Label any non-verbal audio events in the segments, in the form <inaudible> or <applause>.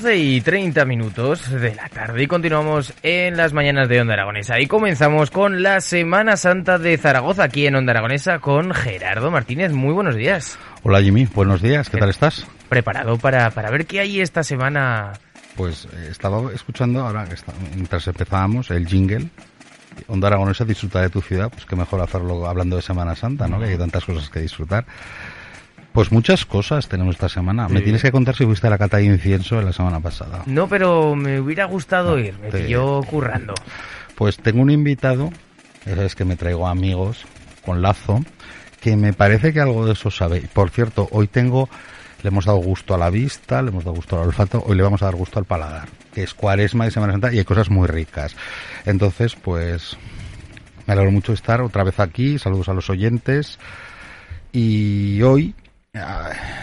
12 y 30 minutos de la tarde y continuamos en las mañanas de Onda Aragonesa y comenzamos con la Semana Santa de Zaragoza aquí en Onda Aragonesa con Gerardo Martínez. Muy buenos días. Hola Jimmy, buenos días, ¿qué tal estás? ¿Preparado para, para ver qué hay esta semana? Pues eh, estaba escuchando ahora, mientras empezábamos, el jingle Onda Aragonesa disfruta de tu ciudad, pues qué mejor hacerlo hablando de Semana Santa, ¿no? Que hay tantas cosas que disfrutar. Pues muchas cosas tenemos esta semana. Me tienes que contar si fuiste a la cata de incienso la semana pasada. No, pero me hubiera gustado ir, me pilló currando. Pues tengo un invitado, es que me traigo amigos con lazo, que me parece que algo de eso sabe. Por cierto, hoy tengo, le hemos dado gusto a la vista, le hemos dado gusto al olfato, hoy le vamos a dar gusto al paladar, que es cuaresma y Semana Santa y hay cosas muy ricas. Entonces, pues me alegro mucho de estar otra vez aquí, saludos a los oyentes. Y hoy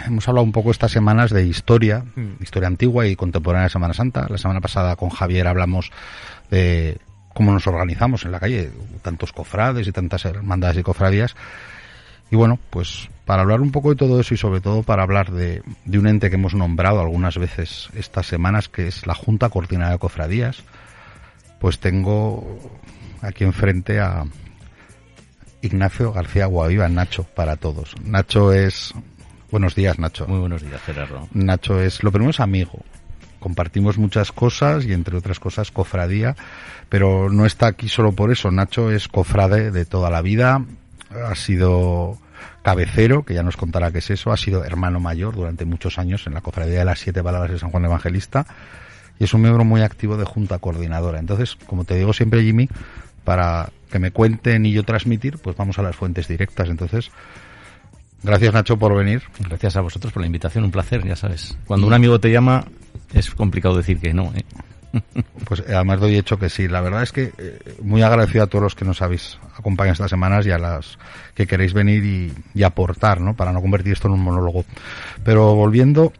hemos hablado un poco estas semanas de historia, mm. historia antigua y contemporánea de Semana Santa. La semana pasada con Javier hablamos de cómo nos organizamos en la calle, tantos cofrades y tantas hermandades y cofradías. Y bueno, pues para hablar un poco de todo eso y sobre todo para hablar de, de un ente que hemos nombrado algunas veces estas semanas, que es la Junta Coordinada de Cofradías, pues tengo aquí enfrente a Ignacio García Guaviva, Nacho, para todos. Nacho es Buenos días, Nacho. Muy buenos días, Gerardo. Nacho es, lo primero es amigo. Compartimos muchas cosas y entre otras cosas cofradía, pero no está aquí solo por eso. Nacho es cofrade de toda la vida, ha sido cabecero, que ya nos contará qué es eso, ha sido hermano mayor durante muchos años en la cofradía de las siete palabras de San Juan Evangelista y es un miembro muy activo de junta coordinadora. Entonces, como te digo siempre, Jimmy, para que me cuenten y yo transmitir, pues vamos a las fuentes directas. Entonces, Gracias Nacho por venir. Gracias a vosotros por la invitación, un placer, ya sabes. Cuando un amigo te llama es complicado decir que no. ¿eh? <laughs> Pues eh, además doy hecho que sí. La verdad es que eh, muy agradecido a todos los que nos habéis acompañado estas semanas y a las que queréis venir y, aportar, ¿no? Para no convertir esto en un monólogo. Pero volviendo,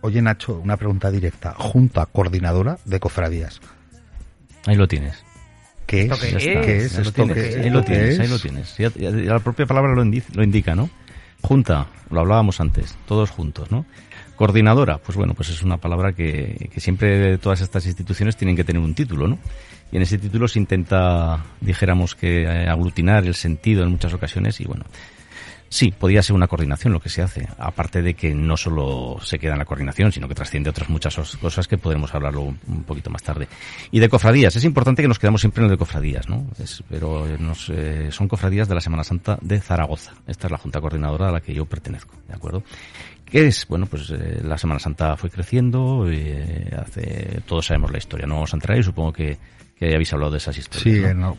oye Nacho, una pregunta directa. Junta coordinadora de cofradías. Ahí lo tienes. ¿Qué es? ¿Qué es? Ahí lo tienes, ahí lo tienes. la propia palabra lo, lo indica, ¿no? Junta, lo hablábamos antes, todos juntos, ¿no? Coordinadora, pues bueno, pues es una palabra que, que siempre todas estas instituciones tienen que tener un título, ¿no? Y en ese título se intenta, dijéramos que eh, aglutinar el sentido en muchas ocasiones y bueno, Sí, podría ser una coordinación lo que se hace, aparte de que no solo se queda en la coordinación, sino que trasciende otras muchas cosas que podremos hablarlo un poquito más tarde. Y de cofradías, es importante que nos quedamos siempre en lo de cofradías, ¿no? pero nos, eh, son cofradías de la Semana Santa de Zaragoza. Esta es la junta coordinadora a la que yo pertenezco, ¿de acuerdo? ¿Qué es? Bueno, pues eh, la Semana Santa fue creciendo, eh, hace, todos sabemos la historia, no vamos a entrar y supongo que, que habéis hablado de esas historias. Sí, ¿no?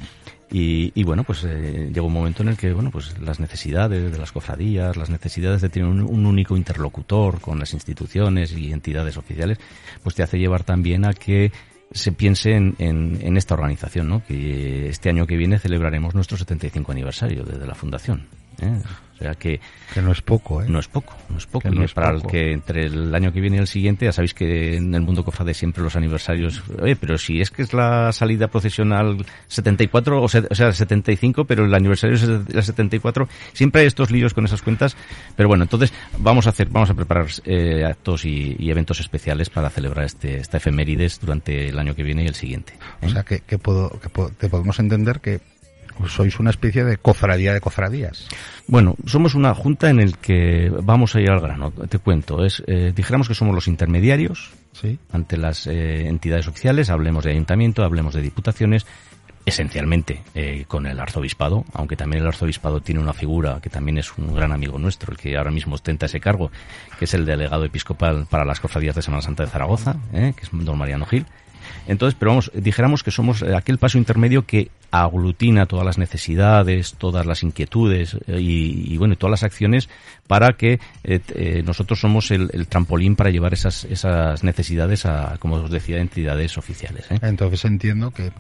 Y, bueno, pues eh, llegó un momento en el que, bueno, pues las necesidades de las cofradías, las necesidades de tener un, único interlocutor con las instituciones y entidades oficiales, pues te hace llevar también a que se piense en, en, esta organización, ¿no? Que este año que viene celebraremos nuestro 75 aniversario desde la fundación. ¿Eh? O sea que... Que no es poco, ¿eh? No es poco, no es poco. y para el que entre el año que viene y el siguiente, ya sabéis que en el mundo cofrade siempre los aniversarios... Oye, pero si es que es la salida procesional 74, o sea, o sea 75, pero el aniversario es el 74, siempre hay estos líos con esas cuentas. Pero bueno, entonces vamos a hacer, vamos a preparar eh, actos y, eventos especiales para celebrar este, esta efemérides durante el año que viene y el siguiente. O ¿eh? sea, que, que, puedo, que te podemos entender que sois una especie de cofradía de cofradías. Bueno, somos una junta en el que vamos a ir al grano. Te cuento, es eh, dijéramos que somos los intermediarios ¿Sí? ante las eh, entidades oficiales. Hablemos de ayuntamiento, hablemos de diputaciones, esencialmente eh, con el arzobispado, aunque también el arzobispado tiene una figura que también es un gran amigo nuestro, el que ahora mismo ostenta ese cargo, que es el delegado episcopal para las cofradías de Semana Santa de Zaragoza, que es don Mariano Gil. Entonces, pero vamos, dijéramos que somos aquel paso intermedio que aglutina todas las necesidades, todas las inquietudes eh, y, bueno, todas las acciones para que eh, eh, nosotros somos el, trampolín para llevar esas, esas necesidades a, como os decía, entidades oficiales. Entonces entiendo que,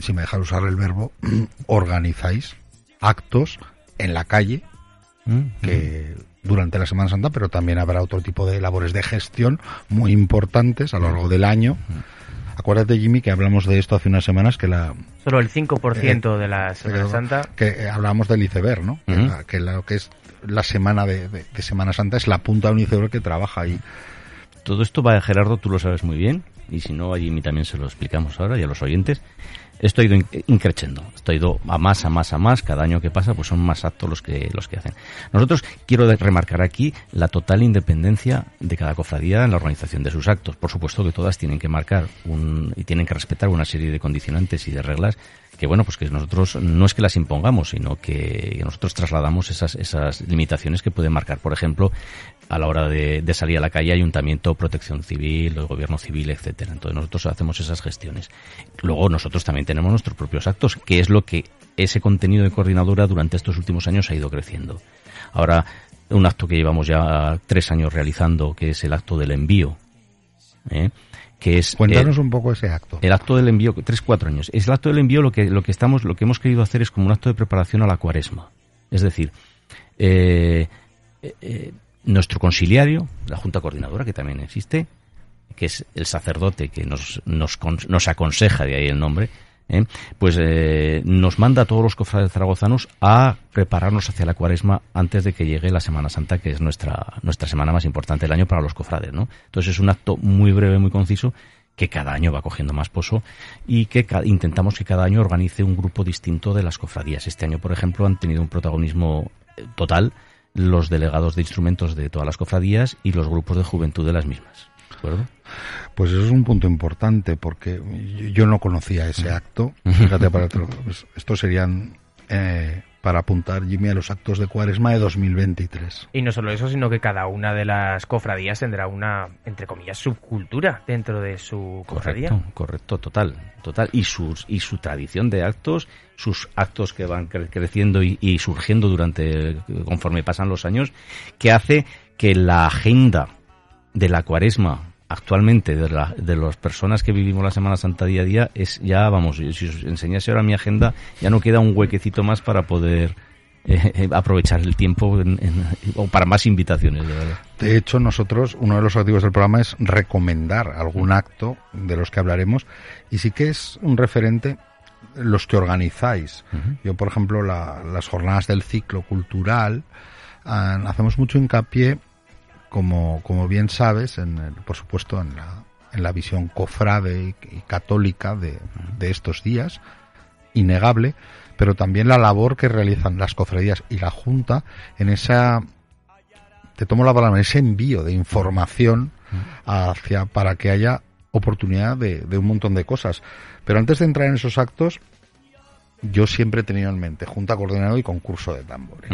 si me dejas usar el verbo, <clears throat> organizáis actos en la calle mm, que durante la Semana Santa, pero también habrá otro tipo de labores de gestión muy importantes a lo largo del año. Acuérdate, Jimmy, que hablamos de esto hace unas semanas, que la... Solo el 5% de la Semana Santa... Que eh, hablamos del iceberg, ¿no? que, lo que es la semana de, Semana Santa es la punta de un iceberg que trabaja ahí. Todo esto va, Gerardo, tú lo sabes muy bien, y si no, a Jimmy también se lo explicamos ahora y a los oyentes. Esto ha ido increciendo, esto ha ido a más, a más, a más, cada año que pasa pues son más actos los que, los que hacen. Nosotros quiero remarcar aquí la total independencia de cada cofradía en la organización de sus actos. Por supuesto que todas tienen que marcar un, y tienen que respetar una serie de condicionantes y de reglas que bueno, pues que nosotros no es que las impongamos, sino que nosotros trasladamos esas limitaciones que pueden marcar. Por ejemplo, a la hora de, salir a la calle, ayuntamiento, protección civil, el gobierno civil, etcétera. Entonces nosotros hacemos esas gestiones. Luego nosotros también tenemos nuestros propios actos, que es lo que ese contenido de coordinadora durante estos últimos años ha ido creciendo. Ahora, un acto que llevamos ya tres años realizando, que es el acto del envío. ¿eh? que es cuéntanos un poco ese acto el acto del envío tres cuatro años es el acto del envío lo que lo que estamos lo que hemos querido hacer es como un acto de preparación a la cuaresma es decir eh, eh, nuestro conciliario la junta coordinadora que también existe que es el sacerdote que nos nos, nos aconseja de ahí el nombre ¿eh? pues eh, nos manda a todos los cofrades zaragozanos a prepararnos hacia la cuaresma antes de que llegue la Semana Santa, que es nuestra, nuestra semana más importante del año para los cofrades. ¿no? Entonces es un acto muy breve, muy conciso, que cada año va cogiendo más pozo y que intentamos que cada año organice un grupo distinto de las cofradías. Este año, por ejemplo, han tenido un protagonismo eh, total los delegados de instrumentos de todas las cofradías y los grupos de juventud de las mismas. ¿De acuerdo? Pues eso es un punto importante porque yo no conocía ese acto. <laughs> Fíjate, para pues estos serían eh, para apuntar, Jimmy, a los actos de cuaresma de 2023. Y no solo eso, sino que cada una de las cofradías tendrá una, entre comillas, subcultura dentro de su cofradía. Correcto, correcto, total, total. Y, sus, y su tradición de actos, sus actos que van creciendo y, y surgiendo durante, conforme pasan los años, que hace que la agenda de la cuaresma actualmente de, la, de las personas que vivimos la Semana Santa día a día es ya, vamos, si os enseñase ahora mi agenda, ya no queda un huequecito más para poder eh, eh, aprovechar el tiempo o para más invitaciones. De, de, hecho, nosotros, uno de los objetivos del programa es recomendar algún acto de los que hablaremos y sí que es un referente los que organizáis. Yo, por ejemplo, las jornadas del ciclo cultural, ah, hacemos mucho hincapié como, como bien sabes, en por supuesto en la, en la visión cofrade y, católica de, de, estos días, innegable, pero también la labor que realizan las cofradías y la Junta en esa, te tomo la palabra, en ese envío de información hacia, para que haya oportunidad de, de un montón de cosas. Pero antes de entrar en esos actos, yo siempre he tenido en mente Junta Coordinadora y concurso de tambores.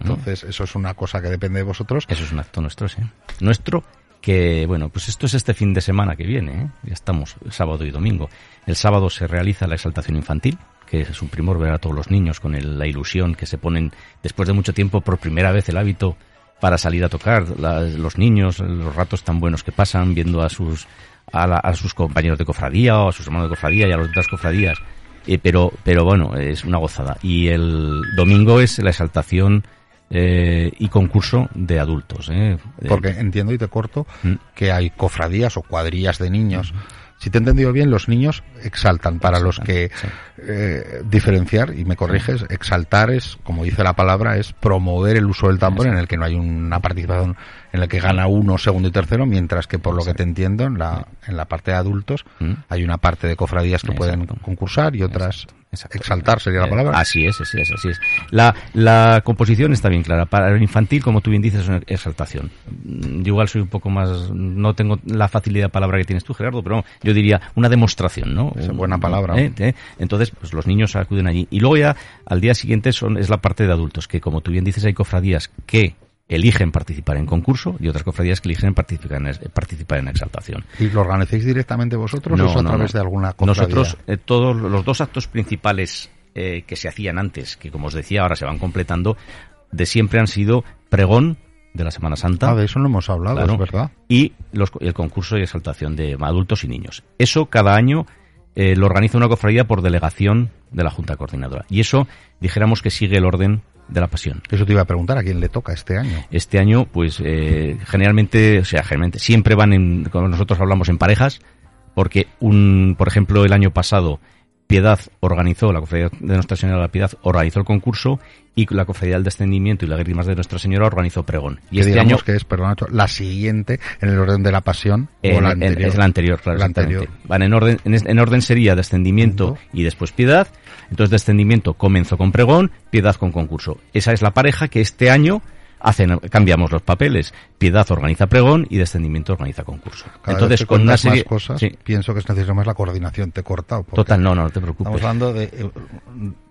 Entonces, eso es una cosa que depende de vosotros. Eso es un acto nuestro, sí. Nuestro que, bueno, pues esto es este fin de semana que viene, ¿eh? ya estamos sábado y domingo. El sábado se realiza la exaltación infantil, que es un primor ver a todos los niños con la ilusión que se ponen después de mucho tiempo por primera vez el hábito para salir a tocar, los niños, los ratos tan buenos que pasan viendo a sus, a, sus compañeros de cofradía o a sus hermanos de cofradía y a las otras cofradías Eh, pero, pero bueno, es una gozada. Y el domingo es la exaltación eh, y concurso de adultos. ¿eh? Porque entiendo y te corto mm. que hay cofradías o cuadrillas de niños. Si te he entendido bien, los niños exaltan. Para los que eh, diferenciar, y me corriges, exaltar es, como dice la palabra, es promover el uso del tambor en el que no hay una participación en la que gana uno, segundo y tercero, mientras que por lo que te entiendo, en la, en la parte de adultos mm. hay una parte de cofradías que pueden concursar y otras Exaltar sería la eh, palabra. así es, así es, así es. La, la composición está bien clara. Para el infantil, como tú bien dices, es una exaltación. Mm, yo igual soy un poco más, no tengo la facilidad de palabra que tienes tú, Gerardo, pero yo diría una demostración, ¿no? Es buena palabra. ¿Eh? ¿Eh? Entonces, pues los niños acuden allí. Y luego ya, al día siguiente, son, es la parte de adultos, que como tú bien dices, hay cofradías que eligen participar en concurso y otras cofradías que eligen participar en, participar en exaltación. ¿Y lo organizáis directamente vosotros o a través de alguna cofradía? Nosotros, eh, todos los dos actos principales eh, que se hacían antes, que como os decía ahora se van completando, de siempre han sido pregón de la Semana Santa. Ah, de eso no hemos hablado, es verdad. Y los, el concurso y exaltación de adultos y niños. Eso cada año eh, lo organiza una cofradía por delegación de la Junta Coordinadora. Y eso, dijéramos que sigue el orden de la pasión. Eso te iba a preguntar, ¿a quién le toca este año? Este año, pues eh, generalmente, o sea, generalmente siempre van en, como nosotros hablamos en parejas, porque un, por ejemplo, el año pasado Piedad organizó, la Cofradía de Nuestra Señora de la Piedad organizó el concurso y la Cofradía del Descendimiento y la Lágrimas de Nuestra Señora organizó pregón. Y este año que es, perdón, la siguiente en el orden de la Pasión o la anterior. Es la anterior, claro. La anterior. Van en orden, en, orden sería Descendimiento y después Piedad. Entonces Descendimiento comenzó con pregón, Piedad con concurso. Esa es la pareja que este año hacen, cambiamos los papeles. Piedad organiza pregón y Descendimiento organiza concurso. Entonces, con una serie cosas, pienso que es necesario más la coordinación. Te he cortado. Total, no, no, no te preocupes. Estamos hablando de eh,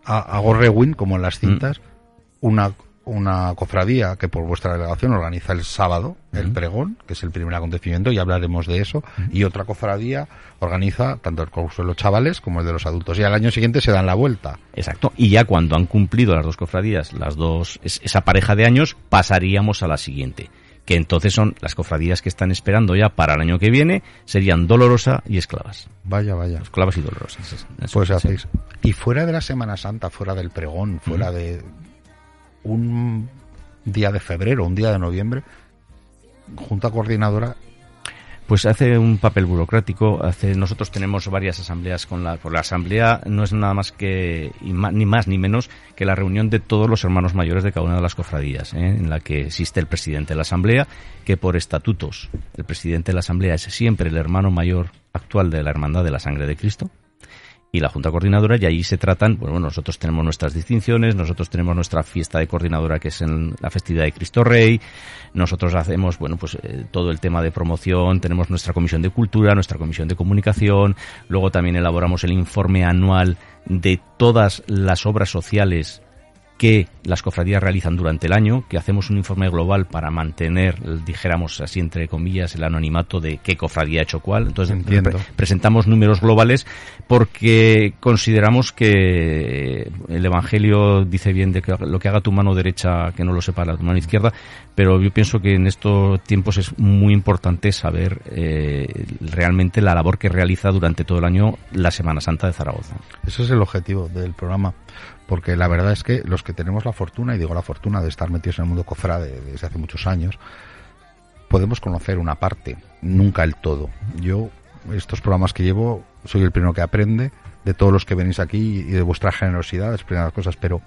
hago rewind como en las cintas, mm. una una cofradía que por vuestra delegación organiza el sábado el pregón, que es el primer acontecimiento, y hablaremos de eso, y otra cofradía organiza tanto el concurso de los chavales como el de los adultos, y al año siguiente se dan la vuelta. Exacto, y ya cuando han cumplido las dos cofradías, las dos, esa pareja de años, pasaríamos a la siguiente que entonces son las cofradías que están esperando ya para el año que viene, serían Dolorosa y Esclavas. Vaya, vaya. Esclavas y Dolorosas. pues hacéis. Y fuera de la Semana Santa, fuera del pregón, fuera de, un día de febrero, un día de noviembre, Junta Coordinadora pues hace un papel burocrático. Hace, nosotros tenemos varias asambleas con la, la asamblea no es nada más que ni más ni menos que la reunión de todos los hermanos mayores de cada una de las cofradías, ¿eh? en la que existe el presidente de la asamblea, que por estatutos el presidente de la asamblea es siempre el hermano mayor actual de la hermandad de la sangre de Cristo y la Junta Coordinadora y ahí se tratan, bueno, nosotros tenemos nuestras distinciones, nosotros tenemos nuestra fiesta de coordinadora que es en la festividad de Cristo Rey, nosotros hacemos, bueno, pues eh, todo el tema de promoción, tenemos nuestra comisión de cultura, nuestra comisión de comunicación, luego también elaboramos el informe anual de todas las obras sociales que las cofradías realizan durante el año, que hacemos un informe global para mantener, dijéramos así entre comillas, el anonimato de qué cofradía ha hecho cuál. Entonces presentamos números globales porque consideramos que el Evangelio dice bien de que lo que haga tu mano derecha que no lo sepa la tu mano izquierda, pero yo pienso que en estos tiempos es muy importante saber eh, realmente la labor que realiza durante todo el año la Semana Santa de Zaragoza. Ese es el objetivo del programa porque la verdad es que los que tenemos la fortuna, y digo la fortuna de estar metidos en el mundo cofrade desde hace muchos años, podemos conocer una parte, nunca el todo. Yo, estos programas que llevo, soy el primero que aprende de todos los que venís aquí y de vuestra generosidad, de las cosas, pero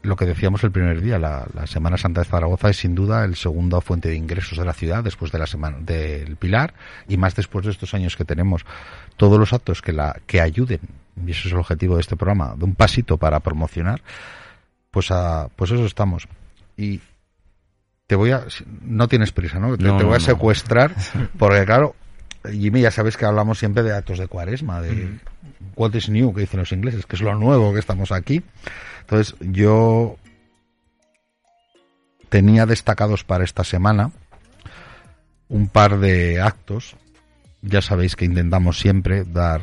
lo que decíamos el primer día, la, Semana Santa de Zaragoza es sin duda el segundo fuente de ingresos de la ciudad después de la semana del Pilar y más después de estos años que tenemos. Todos los actos que la que ayuden y eso es el objetivo de este programa, de un pasito para promocionar, pues a, pues eso estamos. Y te voy a, no tienes prisa, ¿no? Te, voy a secuestrar, <laughs> porque claro, Jimmy, ya sabes que hablamos siempre de actos de cuaresma, de mm. what is new, que dicen los ingleses, que es lo nuevo que estamos aquí. Entonces, yo tenía destacados para esta semana un par de actos. Ya sabéis que intentamos siempre dar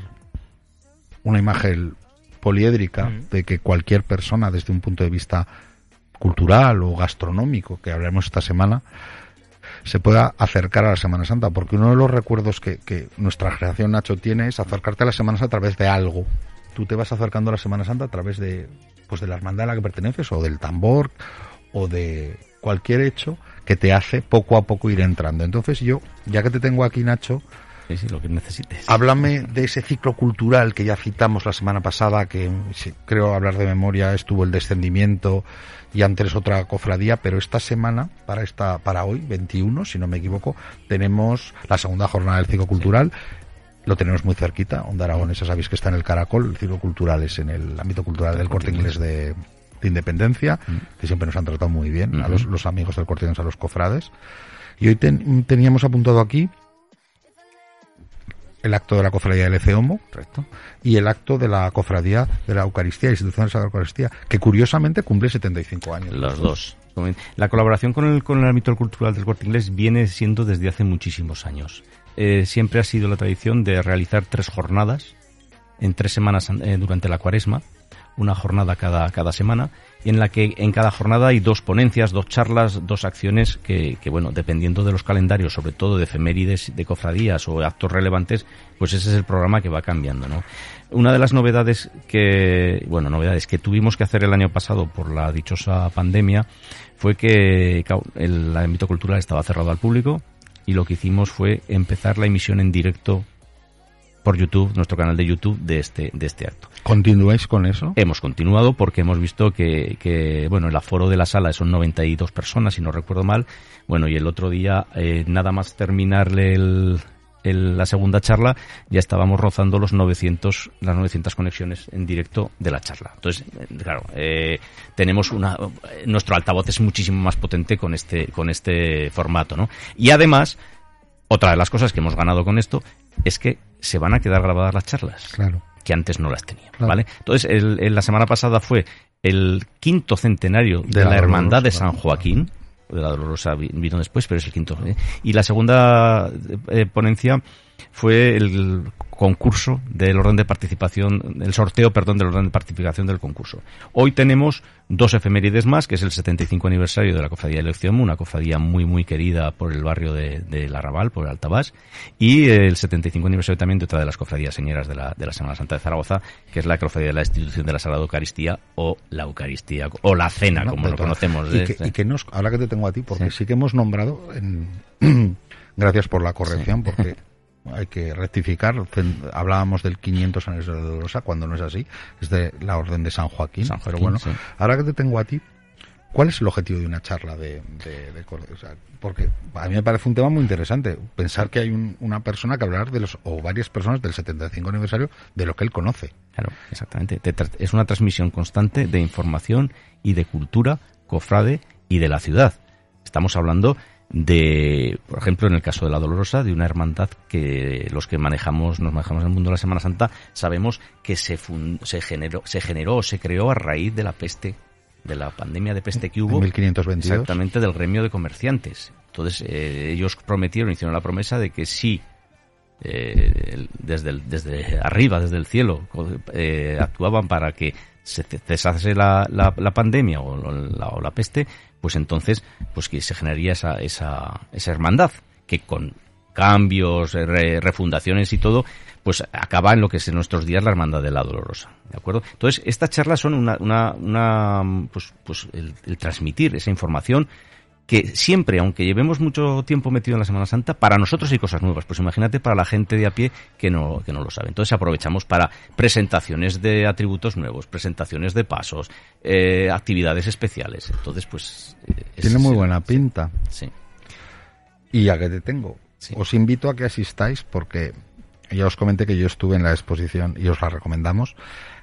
una imagen poliédrica de que cualquier persona desde un punto de vista cultural o gastronómico que hablaremos esta semana se pueda acercar a la Semana Santa, porque uno de los recuerdos que, que nuestra generación Nacho tiene es acercarte a la Semana Santa a través de algo. Tú te vas acercando a la Semana Santa a través de, pues de la hermandad a la que perteneces, o del tambor, o de cualquier hecho que te hace poco a poco ir entrando. Entonces yo, ya que te tengo aquí, Nacho, Sí, lo que necesites. Háblame de ese ciclo cultural que ya citamos la semana pasada, que creo hablar de memoria estuvo el descendimiento y antes otra cofradía, pero esta semana, para esta, para hoy, 21, si no me equivoco, tenemos la segunda jornada del ciclo cultural. Lo tenemos muy cerquita, Onda Aragonesa, sabéis que está en el Caracol, el ciclo cultural es en el ámbito cultural del corte inglés de, Independencia, mm. que siempre nos han tratado muy bien, a los, amigos del corte inglés, a los cofrades. Y hoy teníamos apuntado aquí el acto de la cofradía del Eceomo y el acto de la cofradía de la Eucaristía, institución de la Eucaristía, que curiosamente cumple 75 años. Los dos. La colaboración con el, con el ámbito cultural del corte inglés viene siendo desde hace muchísimos años. Eh, siempre ha sido la tradición de realizar tres jornadas en tres semanas eh, durante la cuaresma, una jornada cada, cada semana, en la que en cada jornada hay dos ponencias, dos charlas, dos acciones que, que, bueno, dependiendo de los calendarios, sobre todo de efemérides, de cofradías o actos relevantes, pues ese es el programa que va cambiando, ¿no? Una de las novedades que, bueno, novedades que tuvimos que hacer el año pasado por la dichosa pandemia fue que el ámbito cultural estaba cerrado al público y lo que hicimos fue empezar la emisión en directo por YouTube, nuestro canal de YouTube de este, de este acto. ¿Continuáis con eso? Hemos continuado porque hemos visto que, que, bueno, el aforo de la sala son 92 personas, si no recuerdo mal. Bueno, y el otro día, eh, nada más terminarle el, la segunda charla, ya estábamos rozando los 900, las 900 conexiones en directo de la charla. Entonces, eh, claro, eh, tenemos una, nuestro altavoz es muchísimo más potente con este, con este formato, ¿no? Y además, otra de las cosas que hemos ganado con esto es que se van a quedar grabadas las charlas. Claro. Que antes no las teníamos, ¿vale? Entonces, el, la semana pasada fue el quinto centenario de, la, Hermandad de San Joaquín. De la Dolorosa vino después, pero es el quinto. ¿eh? Y la segunda eh, ponencia fue el concurso del orden de participación, el sorteo, perdón, del orden de participación del concurso. Hoy tenemos dos efemérides más, que es el 75 aniversario de la Cofradía de Elección, una cofradía muy, muy querida por el barrio de, de La Raval, por el Altabás, y el 75 aniversario también de otra de las cofradías señeras de la, de la Semana Santa de Zaragoza, que es la cofradía de la institución de la Sagrada Eucaristía o la Eucaristía, o la cena, como lo conocemos. Y, que, y que nos, ahora que te tengo a ti, porque sí, que hemos nombrado, en, <clears throat> gracias por la corrección, porque hay que rectificar. Hablábamos del 500 años de Dolorosa, cuando no es así, es de la Orden de San Joaquín. pero bueno, ahora que te tengo a ti, ¿cuál es el objetivo de una charla de, de, Porque a mí me parece un tema muy interesante. Pensar que hay una persona que hablar de los, o varias personas del 75 aniversario de lo que él conoce. Claro, exactamente. Es una transmisión constante de información y de cultura, cofrade y de la ciudad. Estamos hablando de, por ejemplo, en el caso de la Dolorosa, de una hermandad que los que manejamos, nos manejamos en el mundo de la Semana Santa, sabemos que se, se generó, se generó se creó a raíz de la peste, de la pandemia de peste que hubo. En 1522. Exactamente, del gremio de comerciantes. Entonces, eh, ellos prometieron, hicieron la promesa de que si eh, desde, desde arriba, desde el cielo, eh, actuaban para que se cesase la, la, pandemia o la, o la, peste, pues entonces pues que se generaría esa, esa, esa hermandad que con cambios, refundaciones y todo, pues acaba en lo que es en nuestros días la hermandad de la Dolorosa, ¿de acuerdo? Entonces, estas charlas son una, una, una pues, pues el transmitir esa información que siempre, aunque llevemos mucho tiempo metido en la Semana Santa, para nosotros hay cosas nuevas. Pues imagínate para la gente de a pie que no, que no lo sabe. Entonces aprovechamos para presentaciones de atributos nuevos, presentaciones de pasos, eh, actividades especiales. Entonces, pues... Eh, Tiene muy buena pinta. Sí. Y ya que te tengo, os invito a que asistáis porque ya os comenté que yo estuve en la exposición y os la recomendamos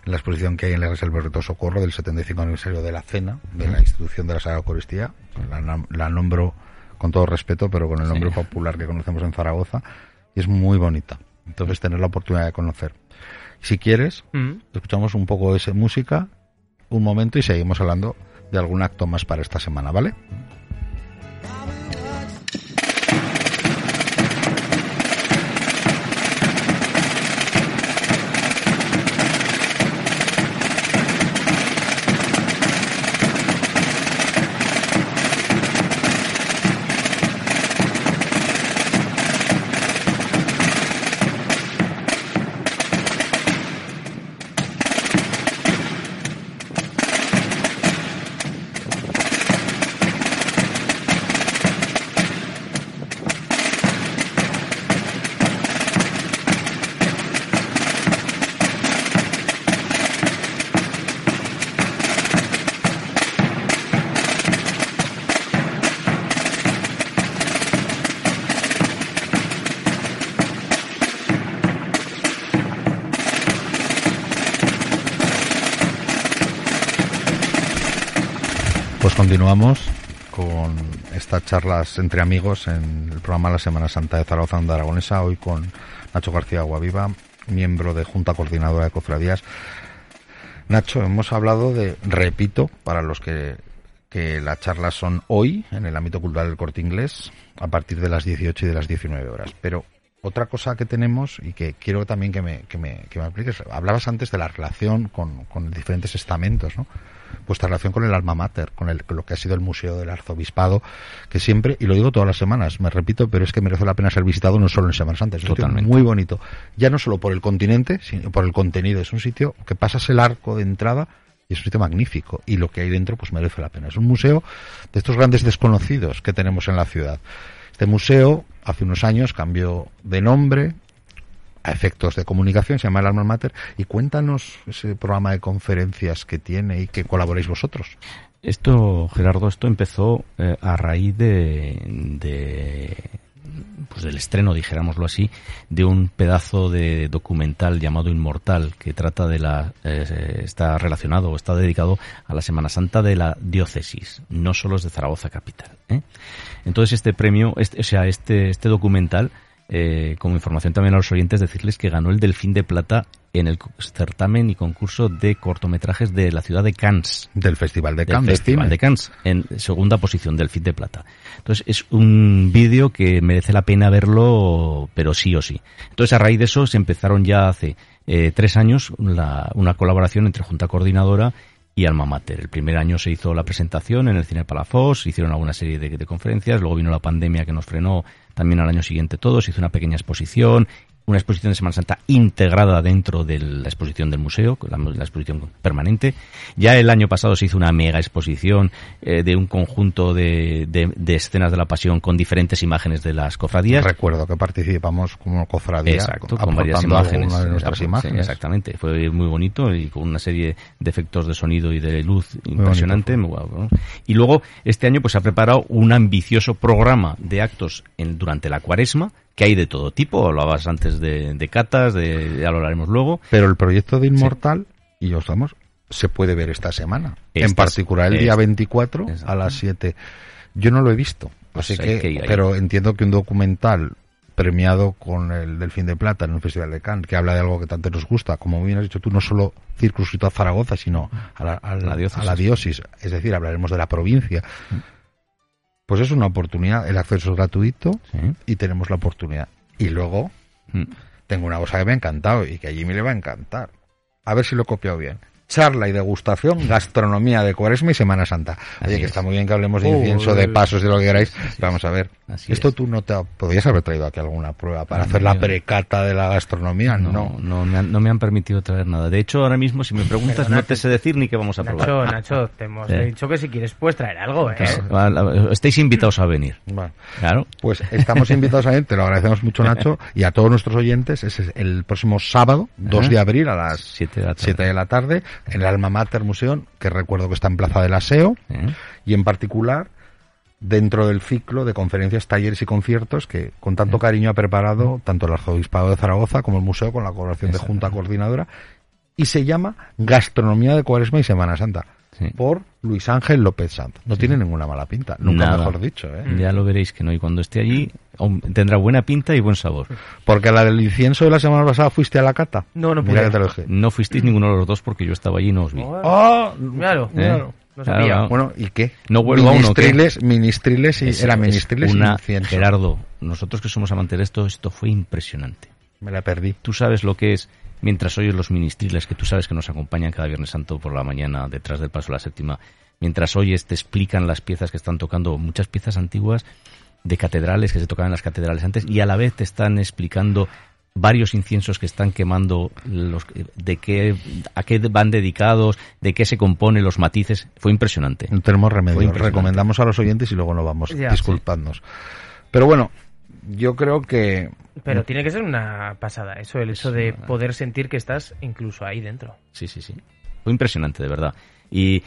la exposición que hay en la Reserva de Socorro del 75 aniversario de la cena de la institución de la Sagrada Eucaristía. La, nombro con todo respeto, pero con el nombre popular que conocemos en Zaragoza, y es muy bonita. Entonces, tener la oportunidad de conocer. Si quieres, escuchamos un poco de esa música, un momento, y seguimos hablando de algún acto más para esta semana, ¿vale? Continuamos con estas charlas entre amigos en el programa La Semana Santa de Zaragoza Onda Aragonesa, hoy con Nacho García Guaviva, miembro de Junta Coordinadora de Cofradías. Nacho, hemos hablado de, repito, para los que, que las charlas son hoy en el ámbito cultural del corte inglés, a partir de las 18 y de las 19 horas. Pero otra cosa que tenemos y que quiero también que me, que me, que me apliques, hablabas antes de la relación con, con diferentes estamentos, ¿no? Vuestra relación con el alma mater, con, el, lo que ha sido el Museo del Arzobispado, que siempre, y lo digo todas las semanas, me repito, pero es que merece la pena ser visitado no solo en Semana Santa, es un sitio muy bonito, ya no solo por el continente, sino por el contenido, es un sitio que pasas el arco de entrada y es un sitio magnífico y lo que hay dentro pues merece la pena. Es un museo de estos grandes desconocidos que tenemos en la ciudad. Este museo hace unos años cambió de nombre, a efectos de comunicación, se llama el Alma Mater, y cuéntanos ese programa de conferencias que tiene y que colaboréis vosotros. Esto, Gerardo, esto empezó eh, a raíz de, de pues del estreno, dijéramoslo así, de un pedazo de documental llamado Inmortal que trata de la eh, está relacionado o está dedicado a la Semana Santa de la diócesis, no solo es de Zaragoza capital. ¿eh? Entonces este premio, este, o sea, este este documental eh, como información también a los oyentes, decirles que ganó el Delfín de Plata en el certamen y concurso de cortometrajes de la ciudad de Cannes. Del Festival de Cannes. Festival de Cannes, en segunda posición, Delfín de Plata. Entonces es un vídeo que merece la pena verlo, pero sí o sí. Entonces a raíz de eso se empezaron ya hace eh, tres años una colaboración entre Junta Coordinadora y Alma Mater. El primer año se hizo la presentación en el Cine Palafos, hicieron alguna serie de, de conferencias, luego vino la pandemia que nos frenó también al año siguiente todo, se hizo una pequeña exposición, una exposición de Semana Santa integrada dentro de la exposición del museo, la, la exposición permanente. Ya el año pasado se hizo una mega exposición eh, de un conjunto de, de, escenas de la pasión con diferentes imágenes de las cofradías. Recuerdo que participamos como cofradía Exacto, con varias imágenes. De nuestras imágenes. exactamente, fue muy bonito y con una serie de efectos de sonido y de luz impresionante. Y luego este año pues se ha preparado un ambicioso programa de actos en, durante la cuaresma que hay de todo tipo. Hablabas antes de, de catas, de, ya lo hablaremos luego. Pero el proyecto de Inmortal, y os damos, se puede ver esta semana. en particular el día 24 a las 7. Yo no lo he visto, pues así que, pero entiendo que un documental premiado con el Delfín de Plata en un festival de Cannes, que habla de algo que tanto nos gusta, como bien has dicho tú, no solo circunscrito a Zaragoza, sino a la, a la, diócesis. Es decir, hablaremos de la provincia. Mm pues es una oportunidad. El acceso es gratuito y tenemos la oportunidad. Y luego mm. tengo una cosa que me ha encantado y que a Jimmy le va a encantar. A ver si lo he copiado bien charla y degustación, gastronomía de Cuaresma y Semana Santa. Oye, que está muy bien que hablemos de incienso, de pasos, de lo que queráis. Vamos a ver. Esto tú no te podrías haber traído aquí alguna prueba para hacer la precata de la gastronomía, no. No, me han, no me han permitido traer nada. De hecho, ahora mismo, si me preguntas, no te sé decir ni qué vamos a probar. Nacho, Nacho, te hemos dicho que si quieres puedes traer algo, ¿eh? Estáis invitados a venir. Claro. Pues estamos invitados a venir, te lo agradecemos mucho, Nacho, y a todos nuestros oyentes. Es el próximo sábado, 2 de abril, a las 7 de la tarde en el Alma Mater Museum, que recuerdo que está en Plaza del Aseo, y en particular dentro del ciclo de conferencias, talleres y conciertos que con tanto cariño ha preparado tanto el Arzobispado de Zaragoza como el museo con la colaboración de Junta Coordinadora, y se llama Gastronomía de Cuaresma y Semana Santa por Luis Ángel López Sanz. No tiene ninguna mala pinta, nunca mejor dicho. ¿eh? Ya lo veréis que no, y cuando esté allí tendrá buena pinta y buen sabor. Porque la del incienso de la semana pasada fuiste a la cata. No, no dije. No fuisteis ninguno de los dos porque yo estaba allí y no os vi. ¡Ah! claro, claro. No Bueno, ¿y qué? No vuelvo ministriles, a uno, Ministriles y era ministriles una, incienso. Gerardo, nosotros que somos amantes de esto, esto fue impresionante. Me la perdí. Tú sabes lo que es mientras oyes los ministriles que tú sabes que nos acompañan cada Viernes Santo por la mañana detrás del paso de la séptima, mientras oyes te explican las piezas que están tocando, muchas piezas antiguas de catedrales que se tocaban en las catedrales antes y a la vez te están explicando varios inciensos que están quemando los de qué a qué van dedicados, de qué se compone los matices, fue impresionante. No tenemos remedio, recomendamos a los oyentes y luego no vamos, disculpadnos. Pero bueno, yo creo que pero tiene que ser una pasada, eso, el hecho de poder sentir que estás incluso ahí dentro. Sí, sí, sí. Fue impresionante, de verdad. Y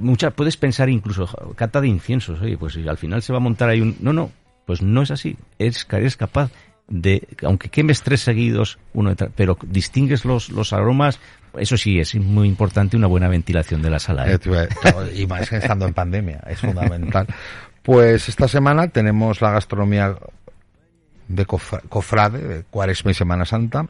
muchas puedes pensar incluso, cata de inciensos, oye, pues al final se va a montar ahí un... No, no, pues no es así. Es, eres capaz de, aunque quemes tres seguidos, uno detrás, pero distingues los, los aromas, eso sí es muy importante una buena ventilación de la sala. ¿eh? Y más estando en pandemia, es fundamental. Pues esta semana tenemos la gastronomía de cofrade, de Cuaresma y Semana Santa,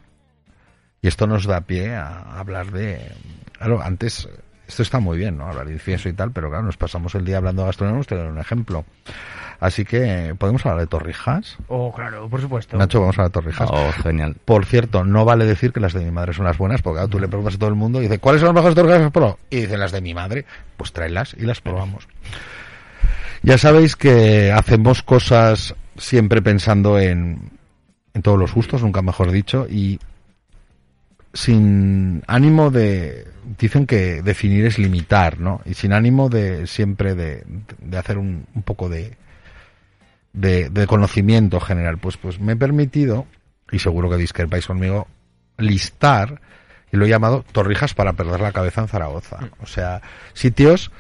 y esto nos da pie a hablar de... Claro, antes esto está muy bien, ¿no? Hablar de incienso y tal, pero claro, nos pasamos el día hablando de gastronomía, te un ejemplo. Así que, ¿podemos hablar de torrijas? Oh, claro, por supuesto. Nacho, vamos a hablar de torrijas. Oh, genial. Por cierto, no vale decir que las de mi madre son las buenas, porque tú le preguntas a todo el mundo y dice, ¿cuáles son las mejores torrijas pro? Y dicen las de mi madre, pues tráelas y las probamos. Ya sabéis que hacemos cosas siempre pensando en, en todos los gustos, nunca mejor dicho, y sin ánimo de dicen que definir es limitar, ¿no? Y sin ánimo de siempre de, de hacer un, un poco de, de, conocimiento general. Pues, pues me he permitido, y seguro que discrepáis conmigo, listar, y lo he llamado Torrijas para perder la cabeza en Zaragoza. Mm. O sea, sitios,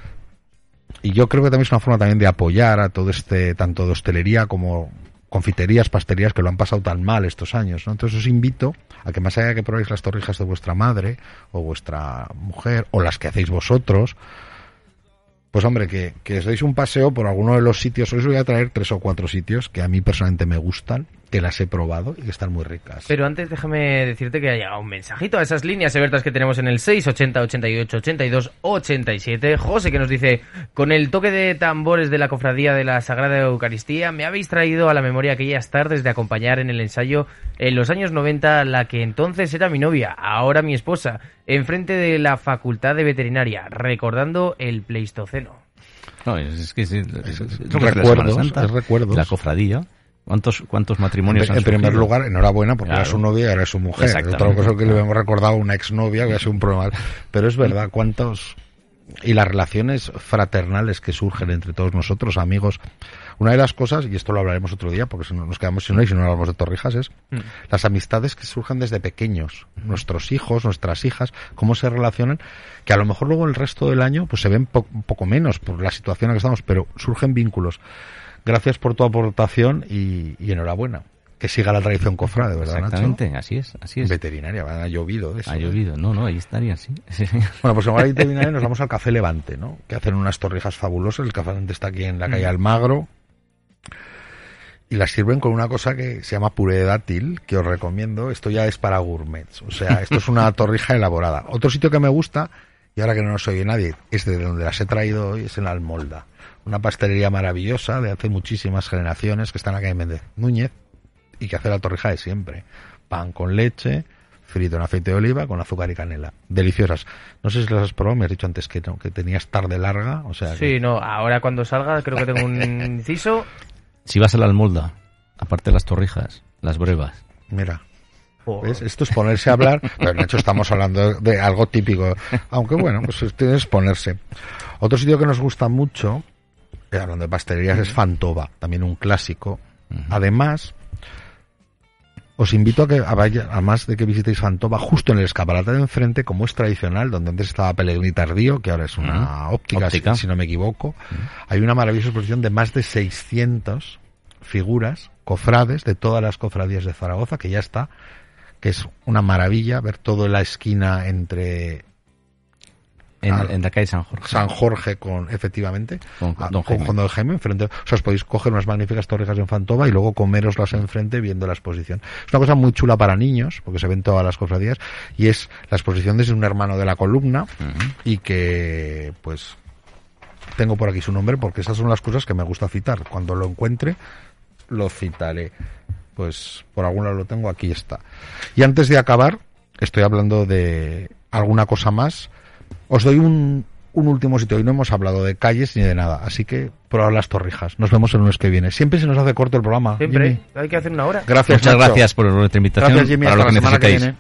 y yo creo que también es una forma también de apoyar a todo este, tanto de hostelería como confiterías, pastelerías que lo han pasado tan mal estos años, ¿no? Entonces os invito a que más allá de que probéis las torrijas de vuestra madre o vuestra mujer o las que hacéis vosotros, pues hombre, que, que os deis un paseo por alguno de los sitios. Hoy os voy a traer tres o cuatro sitios que a mí personalmente me gustan, que las he probado y que están muy ricas. Pero antes déjame decirte que ha llegado un mensajito a esas líneas abiertas que tenemos en el 680 88 82 87. José que nos dice, con el toque de tambores de la cofradía de la Sagrada Eucaristía, me habéis traído a la memoria aquellas tardes de acompañar en el ensayo en los años 90 la que entonces era mi novia, ahora mi esposa enfrente de la Facultad de Veterinaria, recordando el Pleistoceno. No, es, que es, recuerdo la cofradía. ¿Cuántos, cuántos matrimonios En, en primer lugar, enhorabuena, porque era su novia y era su mujer. Otra cosa que le hemos recordado a una exnovia que ha sido un problema. Pero es verdad, ¿cuántos y las relaciones fraternales que surgen entre todos nosotros, amigos. Una de las cosas, y esto lo hablaremos otro día, porque si no nos quedamos sin y si no hablamos de Torrijas, es mm. las amistades que surgen desde pequeños. Nuestros hijos, nuestras hijas, cómo se relacionan, que a lo mejor luego el resto del año pues se ven un poco menos por la situación en la que estamos, pero surgen vínculos. Gracias por tu aportación y enhorabuena que siga la tradición cofrade, ¿verdad, Exactamente, así es, así es. Veterinaria, ha llovido eso. Ha llovido, no, no, ahí estaría, sí. bueno, pues en la veterinaria nos vamos al Café Levante, ¿no? Que hacen unas torrijas fabulosas, el Café Levante está aquí en la calle mm. Almagro, y las sirven con una cosa que se llama puré de dátil, que os recomiendo, esto ya es para gourmets, o sea, esto es una torrija elaborada. Otro sitio que me gusta, y ahora que no nos oye nadie, es de donde las he traído hoy, es en la Almolda. Una pastelería maravillosa de hace muchísimas generaciones que están aquí en Méndez Núñez, y que hace la torrija de siempre. Pan con leche, frito en aceite de oliva con azúcar y canela. Deliciosas. No sé si las has probado, me has dicho antes que no, que tenías tarde larga, o sea... Sí, no, ahora cuando salga creo que tengo un <laughs> inciso. Si vas a la almolda, aparte de las torrijas, las brevas. Mira. Esto es ponerse a hablar, <laughs> pero de hecho estamos hablando de algo típico. Aunque bueno, pues es ponerse. Otro sitio que nos gusta mucho, eh, hablando de pastelerías, es Fantova, también un clásico. Además, os invito a que, además de que visitéis Fantova, justo en el escaparate de enfrente, como es tradicional, donde antes estaba Pellegrini Tardío, que ahora es una óptica, Si, no me equivoco, hay una maravillosa exposición de más de 600 figuras, cofrades, de todas las cofradías de Zaragoza, que ya está, que es una maravilla ver toda la esquina entre en, la calle San Jorge. San Jorge, con, efectivamente, con, Don, Jaime. enfrente. O sea, os podéis coger unas magníficas torrejas en Fantova y luego comeroslas enfrente viendo la exposición. Es una cosa muy chula para niños, porque se ven todas las cofradías, y es la exposición desde un hermano de la columna, y que, pues, tengo por aquí su nombre, porque esas son las cosas que me gusta citar. Cuando lo encuentre, lo citaré. Pues, por algún lado lo tengo, aquí está. Y antes de acabar, estoy hablando de alguna cosa más os doy un, un último sitio. Hoy no hemos hablado de calles ni de nada, así que probar las torrijas. Nos vemos el lunes que viene. Siempre se nos hace corto el programa. Siempre. Hay que hacer una hora. Gracias. Muchas gracias por nuestra invitación. Gracias, Jimmy. Para lo que, que